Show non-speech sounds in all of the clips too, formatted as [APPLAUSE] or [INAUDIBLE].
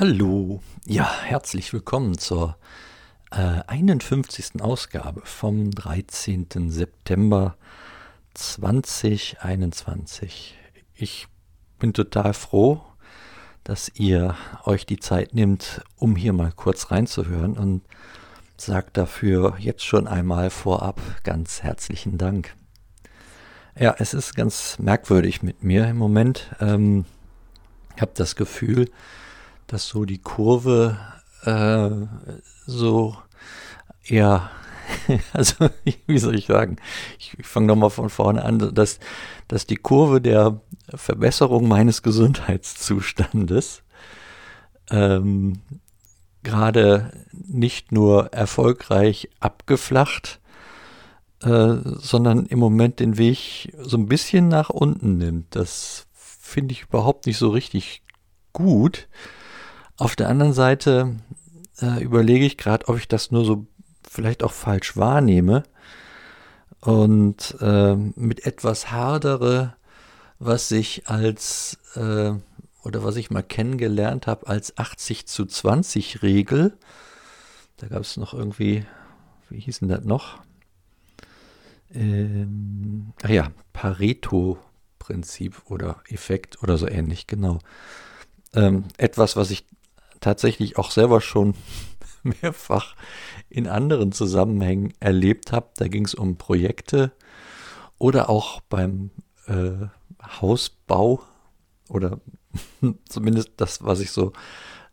Hallo, ja, herzlich willkommen zur äh, 51. Ausgabe vom 13. September 2021. Ich bin total froh, dass ihr euch die Zeit nimmt, um hier mal kurz reinzuhören und sagt dafür jetzt schon einmal vorab ganz herzlichen Dank. Ja, es ist ganz merkwürdig mit mir im Moment. Ähm, ich habe das Gefühl, dass so die Kurve äh, so eher, [LAUGHS] also wie soll ich sagen, ich, ich fange nochmal von vorne an, dass, dass die Kurve der Verbesserung meines Gesundheitszustandes ähm, gerade nicht nur erfolgreich abgeflacht, äh, sondern im Moment den Weg so ein bisschen nach unten nimmt. Das finde ich überhaupt nicht so richtig gut. Auf der anderen Seite äh, überlege ich gerade, ob ich das nur so vielleicht auch falsch wahrnehme und äh, mit etwas hadere, was sich als äh, oder was ich mal kennengelernt habe als 80 zu 20 Regel. Da gab es noch irgendwie, wie hieß denn das noch? Ähm, ach ja, Pareto-Prinzip oder Effekt oder so ähnlich, genau. Ähm, etwas, was ich tatsächlich auch selber schon [LAUGHS] mehrfach in anderen Zusammenhängen erlebt habe. Da ging es um Projekte oder auch beim äh, Hausbau oder [LAUGHS] zumindest das, was ich so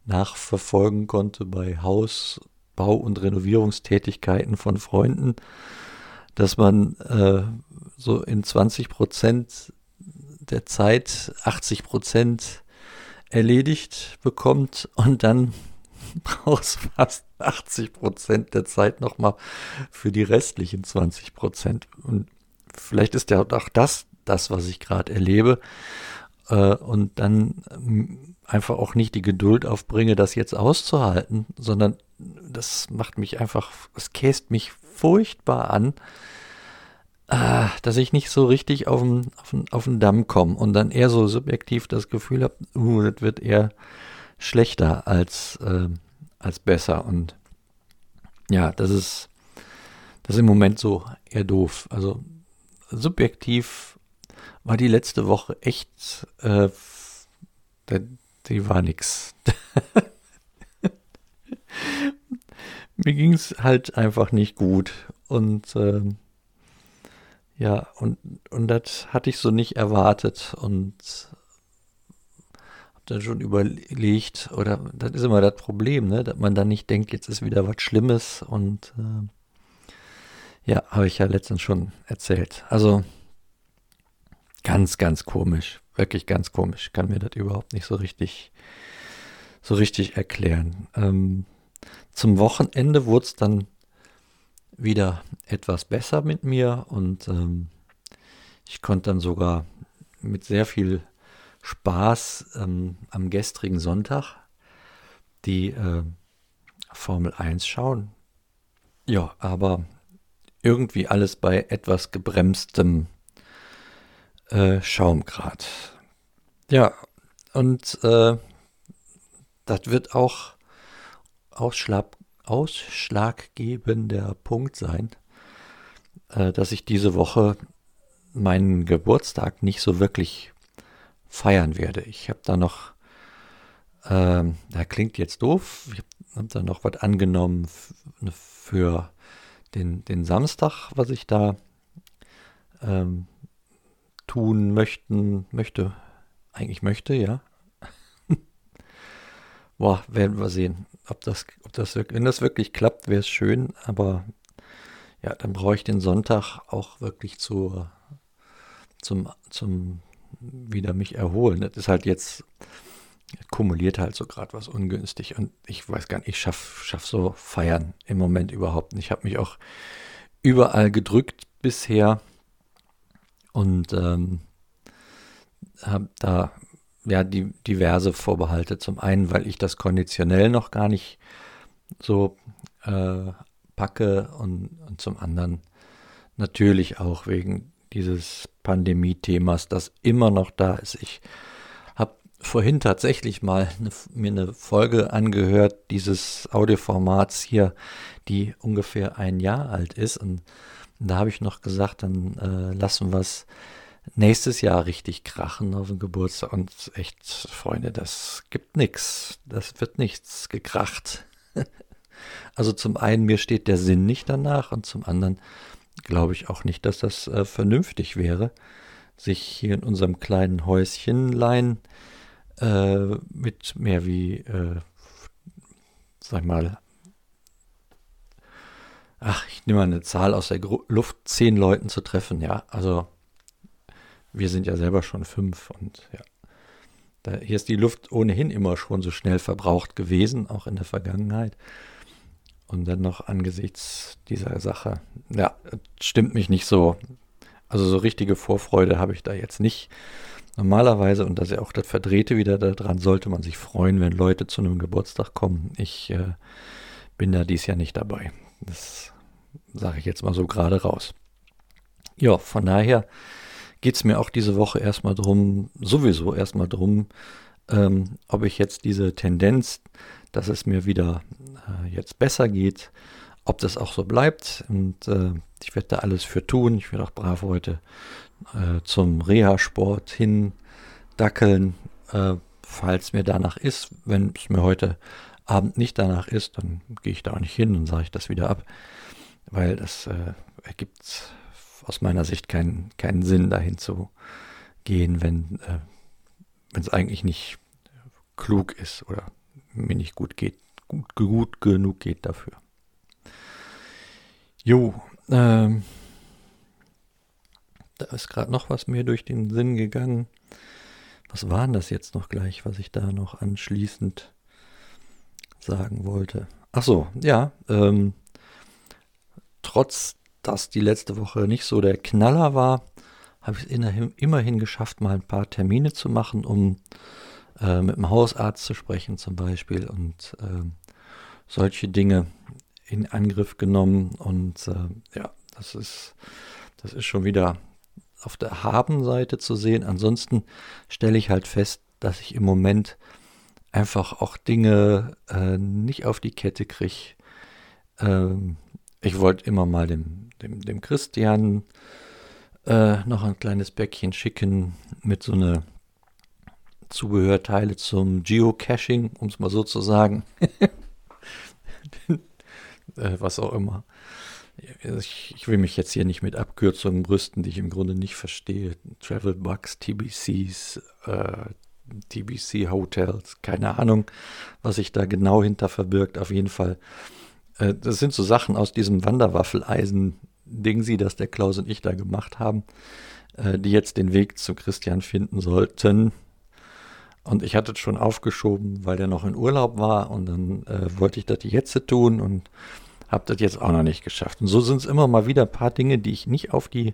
nachverfolgen konnte bei Hausbau und Renovierungstätigkeiten von Freunden, dass man äh, so in 20 Prozent der Zeit 80 Prozent erledigt bekommt und dann [LAUGHS] brauchst fast 80 Prozent der Zeit nochmal für die restlichen 20 Prozent. Und vielleicht ist ja auch das das, was ich gerade erlebe. Äh, und dann ähm, einfach auch nicht die Geduld aufbringe, das jetzt auszuhalten, sondern das macht mich einfach, es käst mich furchtbar an, äh, dass ich nicht so richtig auf den, auf den, auf den Damm komme und dann eher so subjektiv das Gefühl habe, uh, das wird eher schlechter als, äh, als besser. Und ja, das ist, das ist im Moment so eher doof. Also subjektiv war die letzte Woche echt, äh, die war nix. [LAUGHS] Mir ging es halt einfach nicht gut. Und äh, ja, und, und das hatte ich so nicht erwartet und habe dann schon überlegt, oder das ist immer das Problem, ne, dass man dann nicht denkt, jetzt ist wieder was Schlimmes und äh, ja, habe ich ja letztens schon erzählt. Also ganz, ganz komisch, wirklich ganz komisch, kann mir das überhaupt nicht so richtig, so richtig erklären. Ähm, zum Wochenende wurde es dann wieder etwas besser mit mir und ähm, ich konnte dann sogar mit sehr viel Spaß ähm, am gestrigen Sonntag die äh, Formel 1 schauen. Ja, aber irgendwie alles bei etwas gebremstem äh, Schaumgrad. Ja, und äh, das wird auch Ausschlag, ausschlaggebender Punkt sein, äh, dass ich diese Woche meinen Geburtstag nicht so wirklich feiern werde. Ich habe da noch, ähm, da klingt jetzt doof, ich habe da noch was angenommen ne, für den, den Samstag, was ich da ähm, tun möchten, möchte, eigentlich möchte, ja. Boah, werden wir sehen ob das, ob das, wenn das wirklich klappt, wäre es schön, aber ja, dann brauche ich den Sonntag auch wirklich zu, zum, zum wieder mich erholen. Das ist halt jetzt, kumuliert halt so gerade was ungünstig und ich weiß gar nicht, ich schaffe schaff so Feiern im Moment überhaupt nicht. Ich habe mich auch überall gedrückt bisher und ähm, habe da ja, die diverse Vorbehalte. Zum einen, weil ich das konditionell noch gar nicht so äh, packe und, und zum anderen natürlich auch wegen dieses Pandemie-Themas, das immer noch da ist. Ich habe vorhin tatsächlich mal eine, mir eine Folge angehört, dieses Audioformats hier, die ungefähr ein Jahr alt ist. Und da habe ich noch gesagt, dann äh, lassen wir es nächstes Jahr richtig krachen auf dem Geburtstag. Und echt, Freunde, das gibt nichts. Das wird nichts gekracht. [LAUGHS] also zum einen, mir steht der Sinn nicht danach und zum anderen glaube ich auch nicht, dass das äh, vernünftig wäre, sich hier in unserem kleinen Häuschenlein äh, mit mehr wie, äh, sag mal, ach, ich nehme mal eine Zahl aus der Gru Luft, zehn Leuten zu treffen, ja, also wir sind ja selber schon fünf und ja. Da, hier ist die Luft ohnehin immer schon so schnell verbraucht gewesen, auch in der Vergangenheit. Und dann noch angesichts dieser Sache, ja, stimmt mich nicht so. Also so richtige Vorfreude habe ich da jetzt nicht. Normalerweise, und das ist ja auch das Verdrehte wieder daran, sollte man sich freuen, wenn Leute zu einem Geburtstag kommen. Ich äh, bin da dies Jahr nicht dabei. Das sage ich jetzt mal so gerade raus. Ja, von daher geht es mir auch diese Woche erstmal drum, sowieso erstmal drum, ähm, ob ich jetzt diese Tendenz, dass es mir wieder äh, jetzt besser geht, ob das auch so bleibt. Und äh, ich werde da alles für tun. Ich werde auch brav heute äh, zum Reha-Sport hin dackeln, äh, falls mir danach ist. Wenn es mir heute Abend nicht danach ist, dann gehe ich da auch nicht hin und sage ich das wieder ab, weil das äh, ergibt aus meiner Sicht keinen, keinen Sinn, dahin zu gehen, wenn äh, es eigentlich nicht klug ist oder mir nicht gut geht, gut, gut genug geht dafür. Jo, ähm, da ist gerade noch was mir durch den Sinn gegangen. Was war denn das jetzt noch gleich, was ich da noch anschließend sagen wollte? Ach so, ja, ähm, trotz dass die letzte Woche nicht so der Knaller war, habe ich es immerhin geschafft, mal ein paar Termine zu machen, um äh, mit dem Hausarzt zu sprechen zum Beispiel und äh, solche Dinge in Angriff genommen. Und äh, ja, das ist, das ist schon wieder auf der Haben-Seite zu sehen. Ansonsten stelle ich halt fest, dass ich im Moment einfach auch Dinge äh, nicht auf die Kette kriege. Ähm, ich wollte immer mal dem, dem, dem Christian äh, noch ein kleines Päckchen schicken mit so eine Zubehörteile zum Geocaching, um es mal so zu sagen. [LAUGHS] äh, was auch immer. Ich, ich, will mich jetzt hier nicht mit Abkürzungen brüsten, die ich im Grunde nicht verstehe. Travel Bugs, TBCs, äh, TBC Hotels, keine Ahnung, was sich da genau hinter verbirgt. Auf jeden Fall, das sind so Sachen aus diesem Wanderwaffeleisen-Ding, sie, das der Klaus und ich da gemacht haben, äh, die jetzt den Weg zu Christian finden sollten. Und ich hatte es schon aufgeschoben, weil der noch in Urlaub war und dann äh, wollte ich das jetzt tun und habe das jetzt auch noch nicht geschafft. Und so sind es immer mal wieder ein paar Dinge, die ich nicht auf die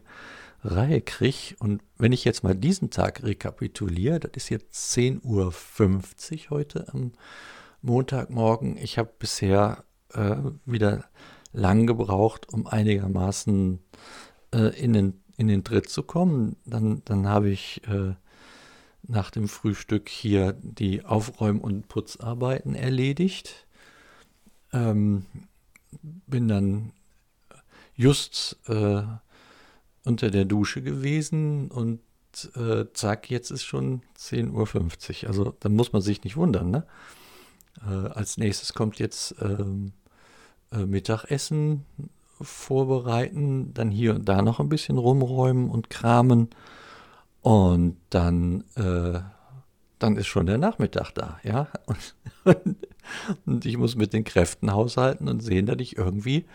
Reihe kriege. Und wenn ich jetzt mal diesen Tag rekapituliere, das ist jetzt 10.50 Uhr heute am Montagmorgen. Ich habe bisher äh, wieder lang gebraucht, um einigermaßen äh, in, den, in den Tritt zu kommen. Dann, dann habe ich äh, nach dem Frühstück hier die Aufräum- und Putzarbeiten erledigt. Ähm, bin dann just äh, unter der Dusche gewesen und äh, zack, jetzt ist schon 10.50 Uhr. Also da muss man sich nicht wundern. Ne? Äh, als nächstes kommt jetzt ähm, äh, Mittagessen vorbereiten, dann hier und da noch ein bisschen rumräumen und kramen und dann, äh, dann ist schon der Nachmittag da, ja. [LAUGHS] Und, und, ich muss mit den Kräften haushalten und sehen, dass ich irgendwie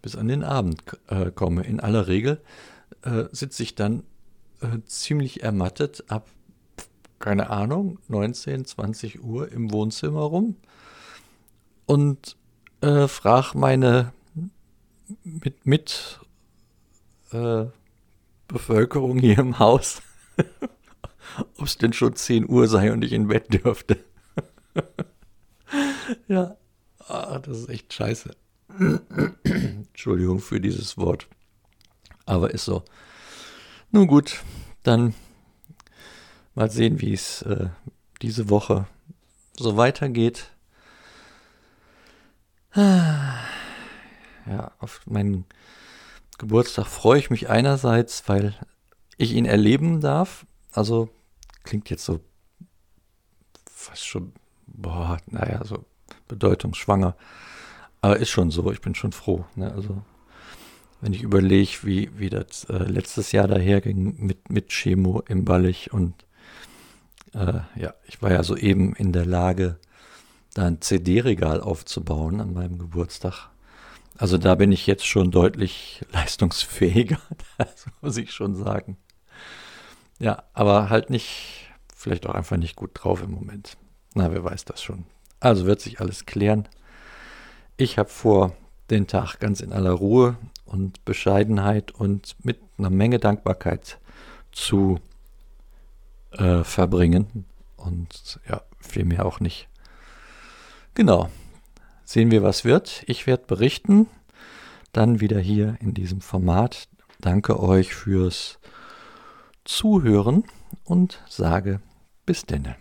bis an den Abend äh, komme. In aller Regel äh, sitze ich dann äh, ziemlich ermattet ab, keine Ahnung, 19, 20 Uhr im Wohnzimmer rum und äh, frage meine mit, mit äh, Bevölkerung hier im Haus, [LAUGHS] ob es denn schon 10 Uhr sei und ich in Bett dürfte. [LAUGHS] ja, ah, das ist echt scheiße. [CLEARS THROAT] Entschuldigung für dieses Wort. Aber ist so. Nun gut, dann mal sehen, wie es äh, diese Woche so weitergeht. [SIGHS] Ja, auf meinen Geburtstag freue ich mich einerseits, weil ich ihn erleben darf. Also klingt jetzt so fast schon, boah, naja, so bedeutungsschwanger. Aber ist schon so, ich bin schon froh. Ne? Also wenn ich überlege, wie, wie das äh, letztes Jahr daherging mit, mit Chemo im Ballig und äh, ja, ich war ja soeben in der Lage, da ein CD-Regal aufzubauen an meinem Geburtstag. Also da bin ich jetzt schon deutlich [LAUGHS] leistungsfähiger, das muss ich schon sagen. Ja, aber halt nicht, vielleicht auch einfach nicht gut drauf im Moment. Na, wer weiß das schon. Also wird sich alles klären. Ich habe vor, den Tag ganz in aller Ruhe und Bescheidenheit und mit einer Menge Dankbarkeit zu äh, verbringen. Und ja, viel mehr auch nicht. Genau. Sehen wir, was wird. Ich werde berichten. Dann wieder hier in diesem Format. Danke euch fürs Zuhören und sage bis denne.